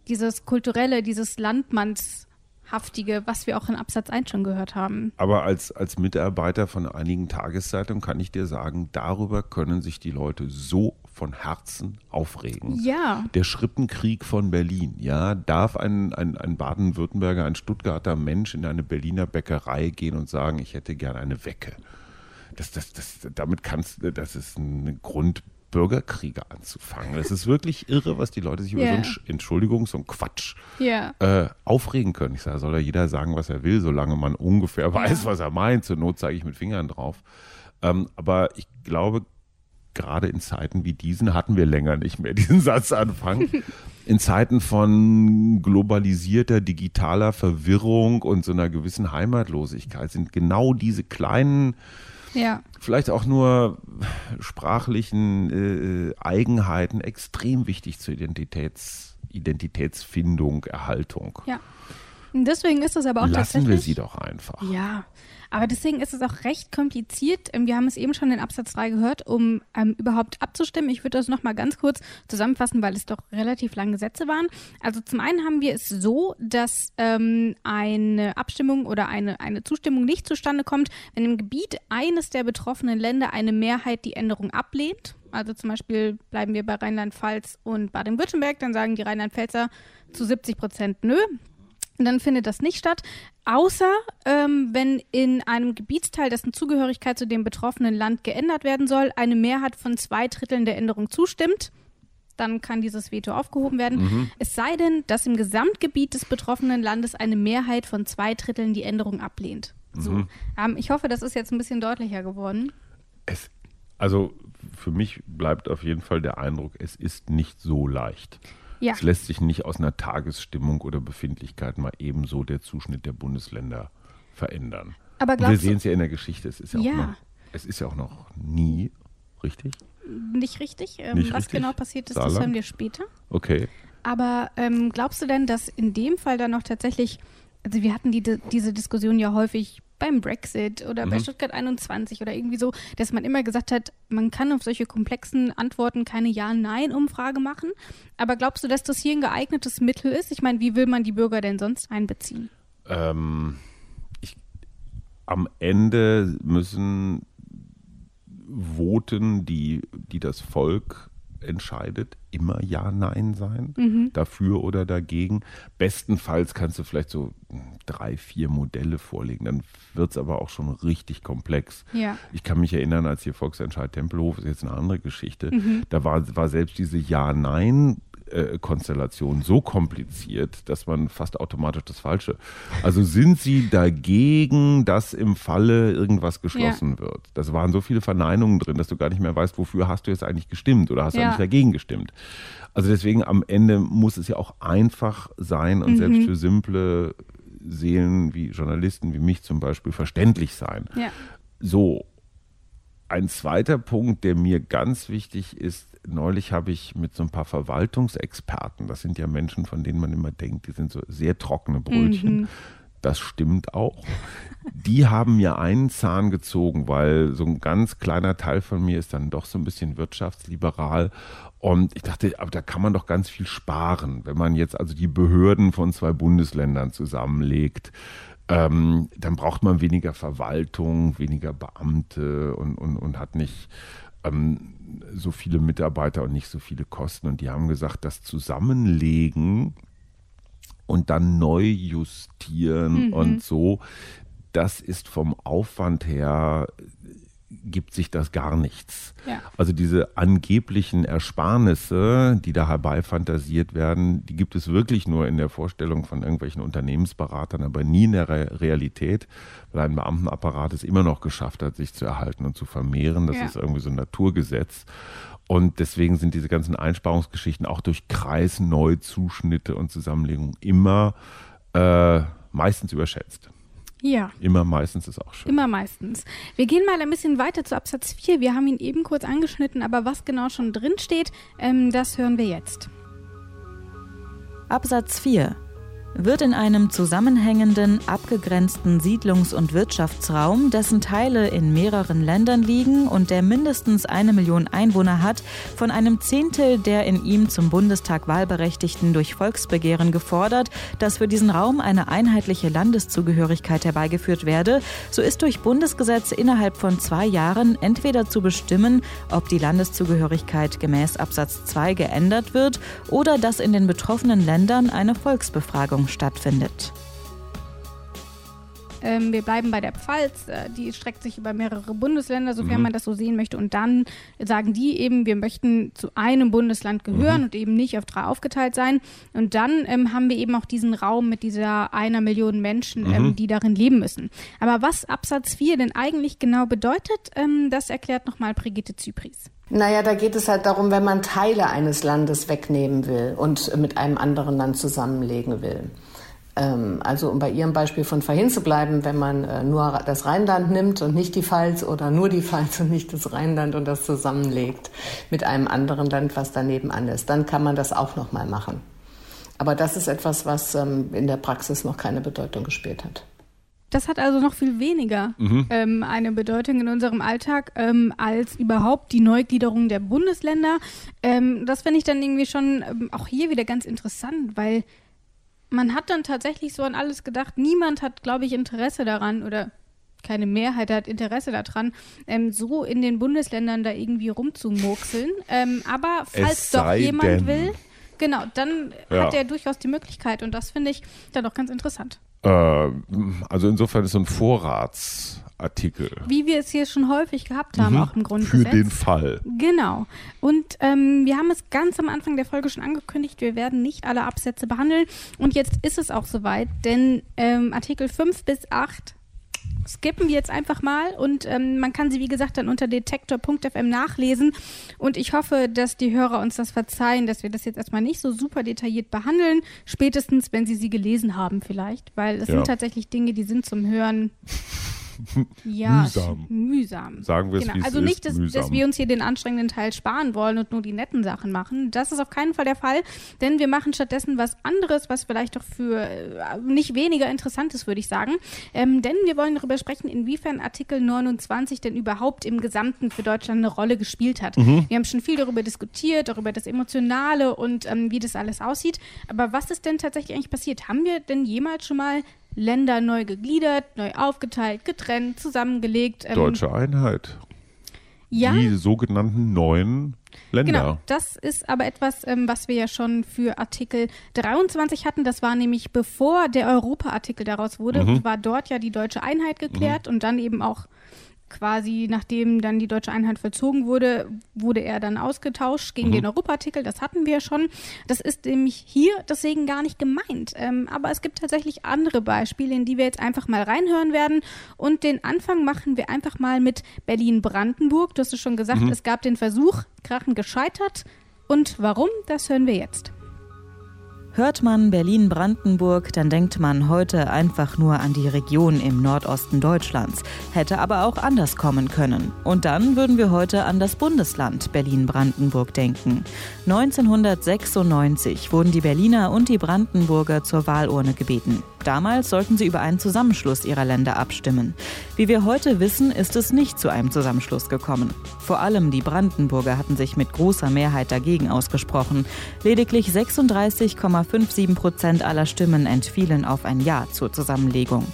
dieses kulturelle, dieses Landmanns- haftige, was wir auch in Absatz 1 schon gehört haben. Aber als, als Mitarbeiter von einigen Tageszeitungen kann ich dir sagen, darüber können sich die Leute so von Herzen aufregen. Ja. Der Schrippenkrieg von Berlin, ja, darf ein, ein, ein Baden-Württemberger, ein Stuttgarter Mensch in eine Berliner Bäckerei gehen und sagen, ich hätte gerne eine Wecke. Das, das, das, damit kannst du, das ist ein Grund Bürgerkriege anzufangen. Es ist wirklich irre, was die Leute sich yeah. über so ein, Entschuldigung, so ein Quatsch yeah. äh, aufregen können. Ich sage, soll ja jeder sagen, was er will, solange man ungefähr weiß, was er meint. Zur Not zeige ich mit Fingern drauf. Ähm, aber ich glaube, gerade in Zeiten wie diesen hatten wir länger nicht mehr diesen Satz anfangen. In Zeiten von globalisierter, digitaler Verwirrung und so einer gewissen Heimatlosigkeit sind genau diese kleinen ja. vielleicht auch nur sprachlichen äh, Eigenheiten extrem wichtig zur Identitäts, Identitätsfindung, Erhaltung. Ja. Deswegen ist es aber auch Lassen tatsächlich. wir sie doch einfach. Ja, aber deswegen ist es auch recht kompliziert. Ähm, wir haben es eben schon in Absatz 3 gehört, um ähm, überhaupt abzustimmen. Ich würde das nochmal ganz kurz zusammenfassen, weil es doch relativ lange Sätze waren. Also zum einen haben wir es so, dass ähm, eine Abstimmung oder eine, eine Zustimmung nicht zustande kommt, wenn im Gebiet eines der betroffenen Länder eine Mehrheit die Änderung ablehnt. Also zum Beispiel bleiben wir bei Rheinland-Pfalz und Baden-Württemberg, dann sagen die Rheinland-Pfälzer zu 70 Prozent nö. Und dann findet das nicht statt, außer ähm, wenn in einem Gebietsteil, dessen Zugehörigkeit zu dem betroffenen Land geändert werden soll, eine Mehrheit von zwei Dritteln der Änderung zustimmt. Dann kann dieses Veto aufgehoben werden. Mhm. Es sei denn, dass im Gesamtgebiet des betroffenen Landes eine Mehrheit von zwei Dritteln die Änderung ablehnt. So. Mhm. Ähm, ich hoffe, das ist jetzt ein bisschen deutlicher geworden. Es, also für mich bleibt auf jeden Fall der Eindruck, es ist nicht so leicht. Ja. Es lässt sich nicht aus einer Tagesstimmung oder Befindlichkeit mal ebenso der Zuschnitt der Bundesländer verändern. Aber wir sehen es ja in der Geschichte, es ist ja, ja. Auch noch, es ist ja auch noch nie richtig. Nicht richtig. Ähm, nicht was richtig? genau passiert ist, Saarland? das hören wir später. Okay. Aber ähm, glaubst du denn, dass in dem Fall dann noch tatsächlich, also wir hatten die, diese Diskussion ja häufig beim Brexit oder mhm. bei Stuttgart 21 oder irgendwie so, dass man immer gesagt hat, man kann auf solche komplexen Antworten keine Ja-Nein-Umfrage machen. Aber glaubst du, dass das hier ein geeignetes Mittel ist? Ich meine, wie will man die Bürger denn sonst einbeziehen? Ähm, ich, am Ende müssen Voten, die, die das Volk entscheidet, immer Ja, Nein sein, mhm. dafür oder dagegen. Bestenfalls kannst du vielleicht so drei, vier Modelle vorlegen, dann wird es aber auch schon richtig komplex. Ja. Ich kann mich erinnern, als hier Volksentscheid Tempelhof, ist jetzt eine andere Geschichte, mhm. da war, war selbst diese Ja-Nein äh, Konstellation so kompliziert, dass man fast automatisch das Falsche. Also sind Sie dagegen, dass im Falle irgendwas geschlossen ja. wird? Das waren so viele Verneinungen drin, dass du gar nicht mehr weißt, wofür hast du jetzt eigentlich gestimmt oder hast du eigentlich dagegen gestimmt. Also deswegen am Ende muss es ja auch einfach sein und mhm. selbst für simple Seelen wie Journalisten wie mich zum Beispiel verständlich sein. Ja. So, ein zweiter Punkt, der mir ganz wichtig ist, neulich habe ich mit so ein paar Verwaltungsexperten, das sind ja Menschen, von denen man immer denkt, die sind so sehr trockene Brötchen. Mhm. Das stimmt auch. Die haben mir einen Zahn gezogen, weil so ein ganz kleiner Teil von mir ist dann doch so ein bisschen wirtschaftsliberal. Und ich dachte, aber da kann man doch ganz viel sparen, wenn man jetzt also die Behörden von zwei Bundesländern zusammenlegt ähm, dann braucht man weniger Verwaltung, weniger Beamte und, und, und hat nicht ähm, so viele Mitarbeiter und nicht so viele Kosten. Und die haben gesagt, das Zusammenlegen und dann neu justieren mhm. und so, das ist vom Aufwand her gibt sich das gar nichts. Ja. Also diese angeblichen Ersparnisse, die da herbeifantasiert werden, die gibt es wirklich nur in der Vorstellung von irgendwelchen Unternehmensberatern, aber nie in der Re Realität, weil ein Beamtenapparat es immer noch geschafft hat, sich zu erhalten und zu vermehren. Das ja. ist irgendwie so ein Naturgesetz. Und deswegen sind diese ganzen Einsparungsgeschichten auch durch Kreisneuzuschnitte und Zusammenlegungen immer äh, meistens überschätzt. Ja. Immer meistens ist auch schön. Immer meistens. Wir gehen mal ein bisschen weiter zu Absatz 4. Wir haben ihn eben kurz angeschnitten, aber was genau schon drin steht, ähm, das hören wir jetzt. Absatz 4 wird in einem zusammenhängenden, abgegrenzten Siedlungs- und Wirtschaftsraum, dessen Teile in mehreren Ländern liegen und der mindestens eine Million Einwohner hat, von einem Zehntel der in ihm zum Bundestag Wahlberechtigten durch Volksbegehren gefordert, dass für diesen Raum eine einheitliche Landeszugehörigkeit herbeigeführt werde, so ist durch Bundesgesetz innerhalb von zwei Jahren entweder zu bestimmen, ob die Landeszugehörigkeit gemäß Absatz 2 geändert wird oder dass in den betroffenen Ländern eine Volksbefragung stattfindet. Ähm, wir bleiben bei der Pfalz, äh, die streckt sich über mehrere Bundesländer, sofern mhm. man das so sehen möchte. Und dann sagen die eben, wir möchten zu einem Bundesland gehören mhm. und eben nicht auf drei aufgeteilt sein. Und dann ähm, haben wir eben auch diesen Raum mit dieser einer Million Menschen, ähm, mhm. ähm, die darin leben müssen. Aber was Absatz 4 denn eigentlich genau bedeutet, ähm, das erklärt nochmal Brigitte Zypris. Naja, da geht es halt darum, wenn man Teile eines Landes wegnehmen will und mit einem anderen Land zusammenlegen will. Ähm, also um bei Ihrem Beispiel von vorhin zu bleiben, wenn man äh, nur das Rheinland nimmt und nicht die Pfalz oder nur die Pfalz und nicht das Rheinland und das zusammenlegt mit einem anderen Land, was daneben an ist, dann kann man das auch nochmal machen. Aber das ist etwas, was ähm, in der Praxis noch keine Bedeutung gespielt hat. Das hat also noch viel weniger mhm. ähm, eine Bedeutung in unserem Alltag ähm, als überhaupt die Neugliederung der Bundesländer. Ähm, das finde ich dann irgendwie schon ähm, auch hier wieder ganz interessant, weil man hat dann tatsächlich so an alles gedacht. Niemand hat, glaube ich, Interesse daran oder keine Mehrheit hat Interesse daran, ähm, so in den Bundesländern da irgendwie rumzumurkseln. Ähm, aber falls doch jemand denn. will, genau, dann ja. hat er durchaus die Möglichkeit und das finde ich dann auch ganz interessant. Äh, also insofern ist so ein Vorratsartikel. Wie wir es hier schon häufig gehabt haben, mhm. auch im Grundgesetz. Für den Fall. Genau. Und ähm, wir haben es ganz am Anfang der Folge schon angekündigt, wir werden nicht alle Absätze behandeln. Und jetzt ist es auch soweit, denn ähm, Artikel 5 bis 8 skippen wir jetzt einfach mal und ähm, man kann sie, wie gesagt, dann unter detektor.fm nachlesen. Und ich hoffe, dass die Hörer uns das verzeihen, dass wir das jetzt erstmal nicht so super detailliert behandeln. Spätestens, wenn sie sie gelesen haben, vielleicht, weil es ja. sind tatsächlich Dinge, die sind zum Hören ja, mühsam. mühsam. Sagen wir es, genau. Also nicht, dass, dass, wir uns hier den anstrengenden Teil sparen wollen und nur die netten Sachen machen. Das ist auf keinen Fall der Fall, denn wir machen stattdessen was anderes, was vielleicht doch für äh, nicht weniger interessant ist, würde ich sagen. Ähm, denn wir wollen darüber sprechen, inwiefern Artikel 29 denn überhaupt im Gesamten für Deutschland eine Rolle gespielt hat. Mhm. Wir haben schon viel darüber diskutiert, darüber das Emotionale und ähm, wie das alles aussieht. Aber was ist denn tatsächlich eigentlich passiert? Haben wir denn jemals schon mal Länder neu gegliedert, neu aufgeteilt, getrennt, zusammengelegt. Ähm, Deutsche Einheit. Ja. Die sogenannten neuen Länder. Genau, das ist aber etwas, ähm, was wir ja schon für Artikel 23 hatten. Das war nämlich bevor der Europa-Artikel daraus wurde, mhm. war dort ja die deutsche Einheit geklärt mhm. und dann eben auch quasi nachdem dann die deutsche Einheit vollzogen wurde, wurde er dann ausgetauscht gegen mhm. den Europaartikel. Das hatten wir schon. Das ist nämlich hier deswegen gar nicht gemeint. Ähm, aber es gibt tatsächlich andere Beispiele, in die wir jetzt einfach mal reinhören werden. Und den Anfang machen wir einfach mal mit Berlin-Brandenburg. Du hast es schon gesagt, mhm. es gab den Versuch, Krachen gescheitert. Und warum, das hören wir jetzt. Hört man Berlin-Brandenburg, dann denkt man heute einfach nur an die Region im Nordosten Deutschlands. Hätte aber auch anders kommen können. Und dann würden wir heute an das Bundesland Berlin-Brandenburg denken. 1996 wurden die Berliner und die Brandenburger zur Wahlurne gebeten. Damals sollten sie über einen Zusammenschluss ihrer Länder abstimmen. Wie wir heute wissen, ist es nicht zu einem Zusammenschluss gekommen. Vor allem die Brandenburger hatten sich mit großer Mehrheit dagegen ausgesprochen. Lediglich 36,57 Prozent aller Stimmen entfielen auf ein Ja zur Zusammenlegung.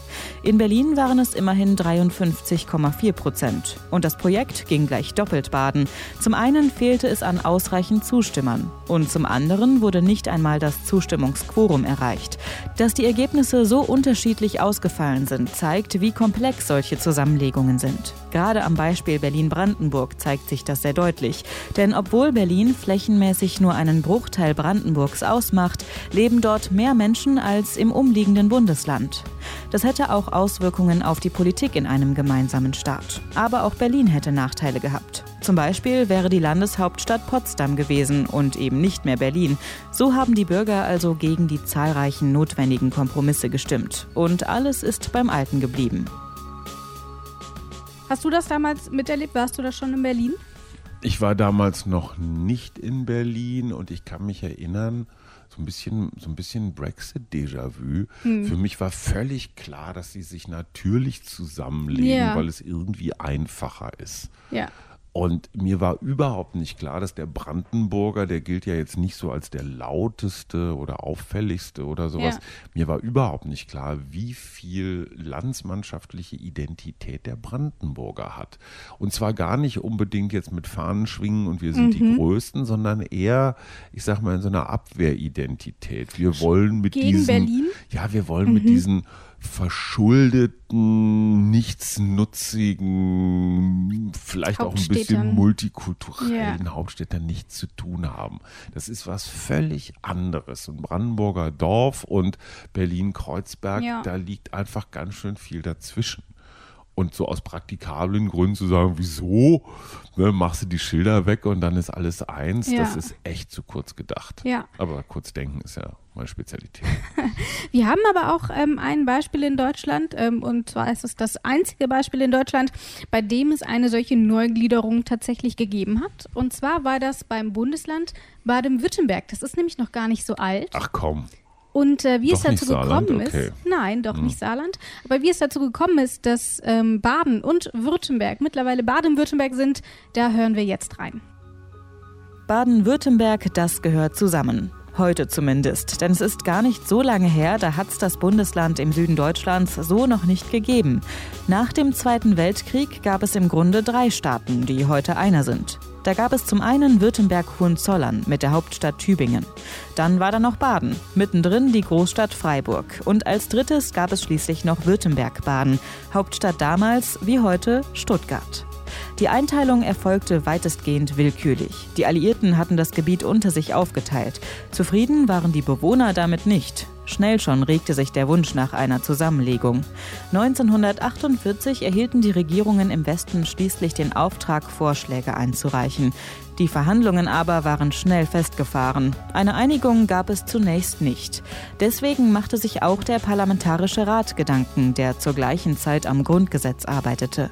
In Berlin waren es immerhin 53,4 Prozent. Und das Projekt ging gleich doppelt baden. Zum einen fehlte es an ausreichend Zustimmern. Und zum anderen wurde nicht einmal das Zustimmungsquorum erreicht. Dass die Ergebnisse so unterschiedlich ausgefallen sind, zeigt, wie komplex solche Zusammenlegungen sind. Gerade am Beispiel Berlin-Brandenburg zeigt sich das sehr deutlich. Denn obwohl Berlin flächenmäßig nur einen Bruchteil Brandenburgs ausmacht, leben dort mehr Menschen als im umliegenden Bundesland. Das hätte auch Auswirkungen auf die Politik in einem gemeinsamen Staat. Aber auch Berlin hätte Nachteile gehabt. Zum Beispiel wäre die Landeshauptstadt Potsdam gewesen und eben nicht mehr Berlin. So haben die Bürger also gegen die zahlreichen notwendigen Kompromisse gestimmt. Und alles ist beim Alten geblieben. Hast du das damals miterlebt? Warst du da schon in Berlin? Ich war damals noch nicht in Berlin und ich kann mich erinnern, so ein bisschen, so ein bisschen Brexit-Déjà-vu. Hm. Für mich war völlig klar, dass sie sich natürlich zusammenlegen, ja. weil es irgendwie einfacher ist. Ja. Und mir war überhaupt nicht klar, dass der Brandenburger, der gilt ja jetzt nicht so als der lauteste oder auffälligste oder sowas. Ja. Mir war überhaupt nicht klar, wie viel landsmannschaftliche Identität der Brandenburger hat. Und zwar gar nicht unbedingt jetzt mit Fahnen schwingen und wir sind mhm. die Größten, sondern eher, ich sag mal, in so einer Abwehridentität. Wir wollen mit Gegen diesen, Berlin? ja, wir wollen mhm. mit diesen verschuldeten, nichtsnutzigen, vielleicht auch ein bisschen multikulturellen ja. Hauptstädtern nichts zu tun haben. Das ist was völlig anderes. Und Brandenburger Dorf und Berlin-Kreuzberg, ja. da liegt einfach ganz schön viel dazwischen. Und so aus praktikablen Gründen zu sagen, wieso ne, machst du die Schilder weg und dann ist alles eins, ja. das ist echt zu kurz gedacht. Ja. Aber kurz denken ist ja meine Spezialität. Wir haben aber auch ähm, ein Beispiel in Deutschland ähm, und zwar ist es das einzige Beispiel in Deutschland, bei dem es eine solche Neugliederung tatsächlich gegeben hat. Und zwar war das beim Bundesland Baden-Württemberg. Das ist nämlich noch gar nicht so alt. Ach komm. Und äh, wie doch es dazu gekommen ist, okay. nein, doch hm. nicht Saarland, aber wie es dazu gekommen ist, dass ähm, Baden und Württemberg mittlerweile Baden-Württemberg sind, da hören wir jetzt rein. Baden-Württemberg, das gehört zusammen. Heute zumindest, denn es ist gar nicht so lange her, da hat es das Bundesland im Süden Deutschlands so noch nicht gegeben. Nach dem Zweiten Weltkrieg gab es im Grunde drei Staaten, die heute einer sind. Da gab es zum einen Württemberg-Hohenzollern mit der Hauptstadt Tübingen. Dann war da noch Baden, mittendrin die Großstadt Freiburg. Und als drittes gab es schließlich noch Württemberg-Baden, Hauptstadt damals wie heute Stuttgart. Die Einteilung erfolgte weitestgehend willkürlich. Die Alliierten hatten das Gebiet unter sich aufgeteilt. Zufrieden waren die Bewohner damit nicht. Schnell schon regte sich der Wunsch nach einer Zusammenlegung. 1948 erhielten die Regierungen im Westen schließlich den Auftrag, Vorschläge einzureichen. Die Verhandlungen aber waren schnell festgefahren. Eine Einigung gab es zunächst nicht. Deswegen machte sich auch der Parlamentarische Rat Gedanken, der zur gleichen Zeit am Grundgesetz arbeitete.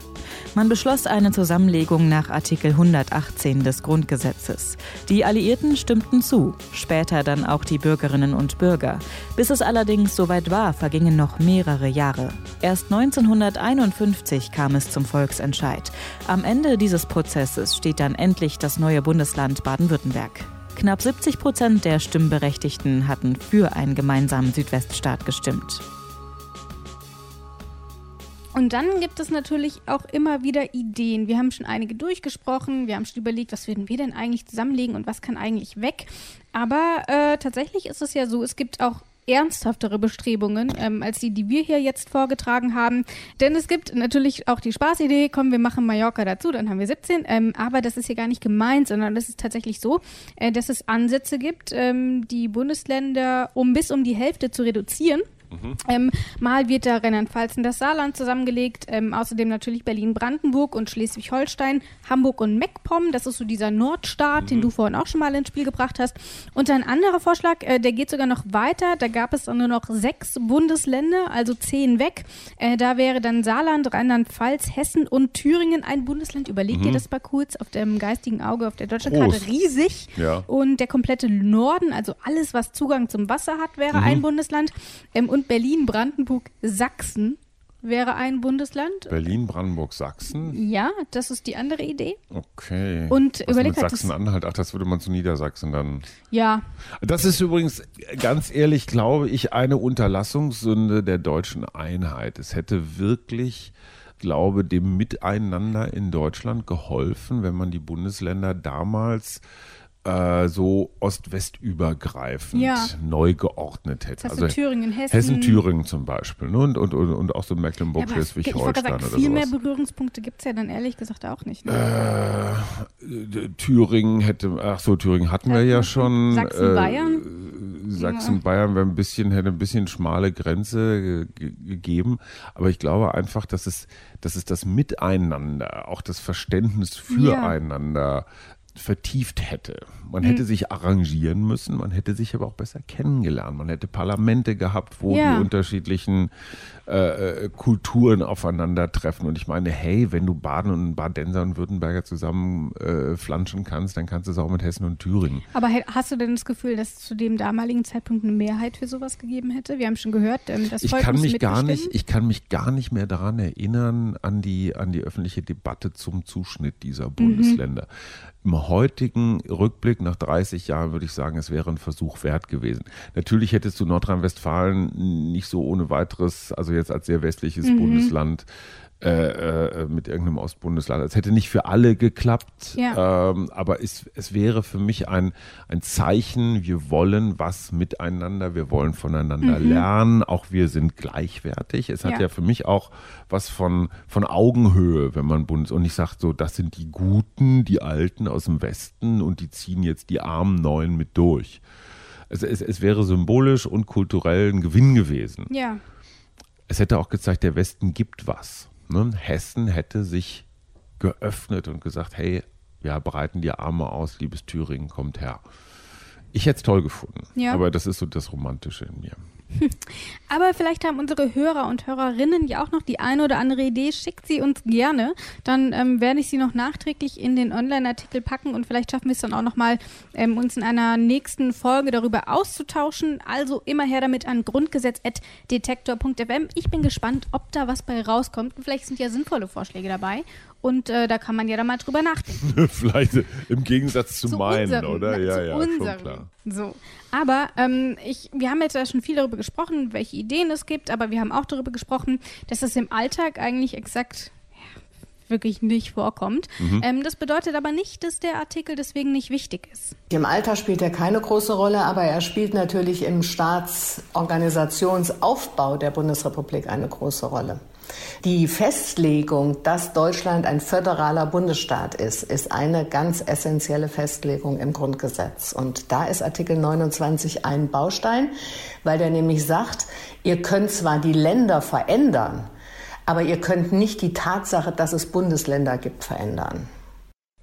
Man beschloss eine Zusammenlegung nach Artikel 118 des Grundgesetzes. Die Alliierten stimmten zu, später dann auch die Bürgerinnen und Bürger. Bis es allerdings soweit war, vergingen noch mehrere Jahre. Erst 1951 kam es zum Volksentscheid. Am Ende dieses Prozesses steht dann endlich das neue Bundesland Baden-Württemberg. Knapp 70 Prozent der Stimmberechtigten hatten für einen gemeinsamen Südweststaat gestimmt. Und dann gibt es natürlich auch immer wieder Ideen. Wir haben schon einige durchgesprochen, wir haben schon überlegt, was würden wir denn eigentlich zusammenlegen und was kann eigentlich weg. Aber äh, tatsächlich ist es ja so, es gibt auch ernsthaftere Bestrebungen ähm, als die, die wir hier jetzt vorgetragen haben. Denn es gibt natürlich auch die Spaßidee, komm, wir machen Mallorca dazu, dann haben wir 17. Ähm, aber das ist hier gar nicht gemeint, sondern das ist tatsächlich so, äh, dass es Ansätze gibt, ähm, die Bundesländer um bis um die Hälfte zu reduzieren Mhm. Ähm, mal wird da Rheinland-Pfalz und das Saarland zusammengelegt, ähm, außerdem natürlich Berlin-Brandenburg und Schleswig-Holstein, Hamburg und MacPom, das ist so dieser Nordstaat, mhm. den du vorhin auch schon mal ins Spiel gebracht hast. Und ein anderer Vorschlag, äh, der geht sogar noch weiter, da gab es dann nur noch sechs Bundesländer, also zehn weg. Äh, da wäre dann Saarland, Rheinland-Pfalz, Hessen und Thüringen ein Bundesland. Überleg mhm. dir das mal kurz auf dem geistigen Auge, auf der Deutschlandkarte, riesig. Ja. Und der komplette Norden, also alles, was Zugang zum Wasser hat, wäre mhm. ein Bundesland. Ähm, und Berlin, Brandenburg, Sachsen wäre ein Bundesland. Berlin, Brandenburg, Sachsen? Ja, das ist die andere Idee. Okay. Und Was überlegt mit Sachsen-Anhalt, ach, das würde man zu Niedersachsen dann. Ja. Das ist übrigens, ganz ehrlich, glaube ich, eine Unterlassungssünde der deutschen Einheit. Es hätte wirklich glaube, dem Miteinander in Deutschland geholfen, wenn man die Bundesländer damals äh, so ost-west-übergreifend ja. neu geordnet hätte. Das heißt also Thüringen, Hessen. Hessen, Thüringen zum Beispiel. Ne? Und, und, und, und auch so Mecklenburg, ja, Schleswig-Holstein oder Viel mehr Berührungspunkte gibt es ja dann ehrlich gesagt auch nicht. Ne? Äh, Thüringen hätte, ach so, Thüringen hatten wir ja schon. Sachsen-Bayern. Äh, Sachsen-Bayern wäre ein bisschen, hätte ein bisschen schmale Grenze gegeben. Aber ich glaube einfach, dass es, dass es das Miteinander, auch das Verständnis füreinander vertieft hätte. Man hätte mhm. sich arrangieren müssen, man hätte sich aber auch besser kennengelernt. Man hätte Parlamente gehabt, wo ja. die unterschiedlichen äh, äh, Kulturen aufeinandertreffen. Und ich meine, hey, wenn du Baden und Badenser und Württemberger zusammen äh, flanschen kannst, dann kannst du es auch mit Hessen und Thüringen. Aber hast du denn das Gefühl, dass es zu dem damaligen Zeitpunkt eine Mehrheit für sowas gegeben hätte? Wir haben schon gehört, ähm, das ich kann mich gar nicht, Ich kann mich gar nicht mehr daran erinnern, an die, an die öffentliche Debatte zum Zuschnitt dieser mhm. Bundesländer. Mhm. Im heutigen Rückblick nach 30 Jahren würde ich sagen, es wäre ein Versuch wert gewesen. Natürlich hättest du Nordrhein-Westfalen nicht so ohne weiteres, also jetzt als sehr westliches mhm. Bundesland, äh, äh, mit irgendeinem Ostbundesland. Es hätte nicht für alle geklappt, ja. ähm, aber es, es wäre für mich ein, ein Zeichen, wir wollen was miteinander, wir wollen voneinander mhm. lernen, auch wir sind gleichwertig. Es hat ja. ja, für mich auch was von, von Augenhöhe, wenn man Bundes... Und ich sage so, das sind die Guten, die Alten aus dem Westen und die ziehen jetzt die armen Neuen mit durch. Also es, es wäre symbolisch und kulturell ein Gewinn gewesen. Ja. Es hätte auch gezeigt, der Westen gibt was. Ne? Hessen hätte sich geöffnet und gesagt, hey, wir breiten die Arme aus, liebes Thüringen, kommt her. Ich hätte es toll gefunden, ja. aber das ist so das Romantische in mir. Aber vielleicht haben unsere Hörer und Hörerinnen ja auch noch die eine oder andere Idee. Schickt sie uns gerne. Dann ähm, werde ich sie noch nachträglich in den Online-Artikel packen und vielleicht schaffen wir es dann auch nochmal, ähm, uns in einer nächsten Folge darüber auszutauschen. Also immer her damit an grundgesetz.detektor.fm. Ich bin gespannt, ob da was bei rauskommt. vielleicht sind ja sinnvolle Vorschläge dabei. Und äh, da kann man ja dann mal drüber nachdenken. Vielleicht im Gegensatz zu, zu meinen, unserem, oder? Na, ja, ja, unserem. schon klar. So. Aber ähm, ich, wir haben jetzt ja schon viel darüber gesprochen, welche Ideen es gibt, aber wir haben auch darüber gesprochen, dass es im Alltag eigentlich exakt wirklich nicht vorkommt. Mhm. Ähm, das bedeutet aber nicht, dass der Artikel deswegen nicht wichtig ist. Im Alter spielt er keine große Rolle, aber er spielt natürlich im Staatsorganisationsaufbau der Bundesrepublik eine große Rolle. Die Festlegung, dass Deutschland ein föderaler Bundesstaat ist, ist eine ganz essentielle Festlegung im Grundgesetz. Und da ist Artikel 29 ein Baustein, weil der nämlich sagt, ihr könnt zwar die Länder verändern, aber ihr könnt nicht die Tatsache, dass es Bundesländer gibt, verändern.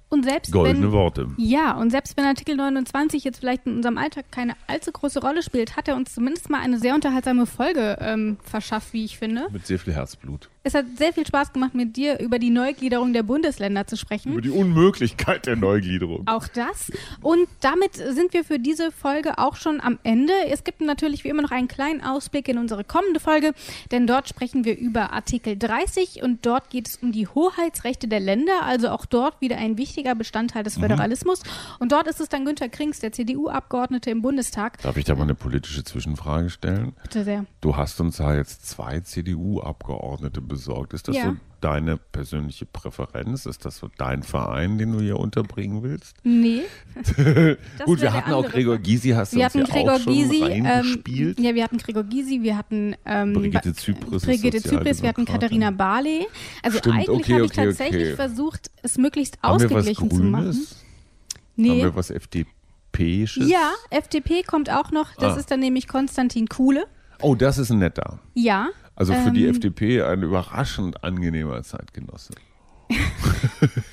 Und selbst Goldene wenn, Worte. Ja, und selbst wenn Artikel 29 jetzt vielleicht in unserem Alltag keine allzu große Rolle spielt, hat er uns zumindest mal eine sehr unterhaltsame Folge ähm, verschafft, wie ich finde. Mit sehr viel Herzblut. Es hat sehr viel Spaß gemacht, mit dir über die Neugliederung der Bundesländer zu sprechen. Über die Unmöglichkeit der Neugliederung. Auch das. Und damit sind wir für diese Folge auch schon am Ende. Es gibt natürlich wie immer noch einen kleinen Ausblick in unsere kommende Folge, denn dort sprechen wir über Artikel 30 und dort geht es um die Hoheitsrechte der Länder, also auch dort wieder ein wichtiger Bestandteil des mhm. Föderalismus. Mhm. Und dort ist es dann Günter Krings, der CDU-Abgeordnete im Bundestag. Darf ich da mal eine politische Zwischenfrage stellen? Bitte sehr. Du hast uns ja jetzt zwei CDU-Abgeordnete besorgt. Ist das ja. so deine persönliche Präferenz? Ist das so dein Verein, den du hier unterbringen willst? Nee. Gut, wir hatten auch Gregor Gysi, hast wir du uns Gregor auch schon Gysi, reingespielt? Ähm, ja, wir hatten Gregor Gysi, wir hatten ähm, Brigitte Zypris, Brigitte Zypris wir hatten Katharina Barley. Also Stimmt, eigentlich okay, habe ich okay, tatsächlich okay. versucht, es möglichst Haben ausgeglichen zu machen. Nee. Haben wir was FDP? Ja, FDP kommt auch noch. Das ah. ist dann nämlich Konstantin Kuhle. Oh, das ist ein netter. Ja. Also für ähm, die FDP ein überraschend angenehmer Zeitgenosse.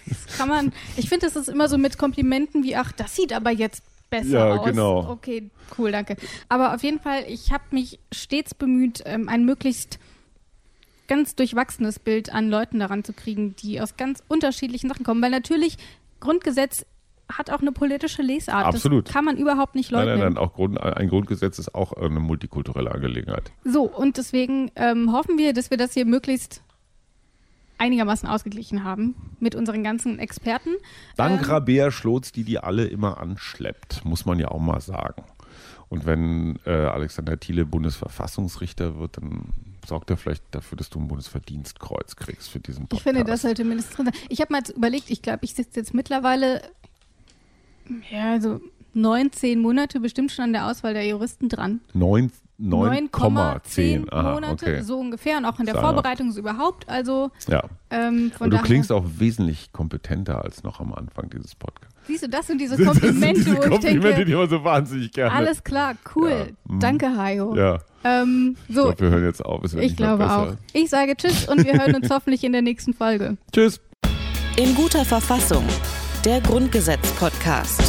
das kann man, ich finde, das ist immer so mit Komplimenten wie, ach, das sieht aber jetzt besser ja, aus. genau. Okay, cool, danke. Aber auf jeden Fall, ich habe mich stets bemüht, ähm, ein möglichst ganz durchwachsenes Bild an Leuten daran zu kriegen, die aus ganz unterschiedlichen Sachen kommen. Weil natürlich Grundgesetz hat auch eine politische Lesart. Absolut. Das kann man überhaupt nicht leugnen. Nein, nein, nein. Auch Grund, ein Grundgesetz ist auch eine multikulturelle Angelegenheit. So, und deswegen ähm, hoffen wir, dass wir das hier möglichst einigermaßen ausgeglichen haben mit unseren ganzen Experten. Dank ähm, Rabea Schlotz, die die alle immer anschleppt, muss man ja auch mal sagen. Und wenn äh, Alexander Thiele Bundesverfassungsrichter wird, dann sorgt er vielleicht dafür, dass du ein Bundesverdienstkreuz kriegst für diesen Podcast. Ich finde, das sollte mindestens drin sein. Ich habe mal überlegt, ich glaube, ich sitze jetzt mittlerweile ja, also 19 Monate bestimmt schon an der Auswahl der Juristen dran. 9, 9,10 Monate, okay. so ungefähr. Und auch in der Vorbereitung so überhaupt. Also, ja. Ähm, und du klingst auch wesentlich kompetenter als noch am Anfang dieses Podcasts. Siehst du, das sind diese Komplimente, diese wo Komplimente, ich denke, die immer so wahnsinnig gerne. Alles klar, cool. Ja. Mhm. Danke, Hajo. Ja. Ähm, so. Ich glaube, wir hören jetzt auf. ich glaube auch. Ich sage Tschüss und wir hören uns hoffentlich in der nächsten Folge. Tschüss. In guter Verfassung der Grundgesetz-Podcast.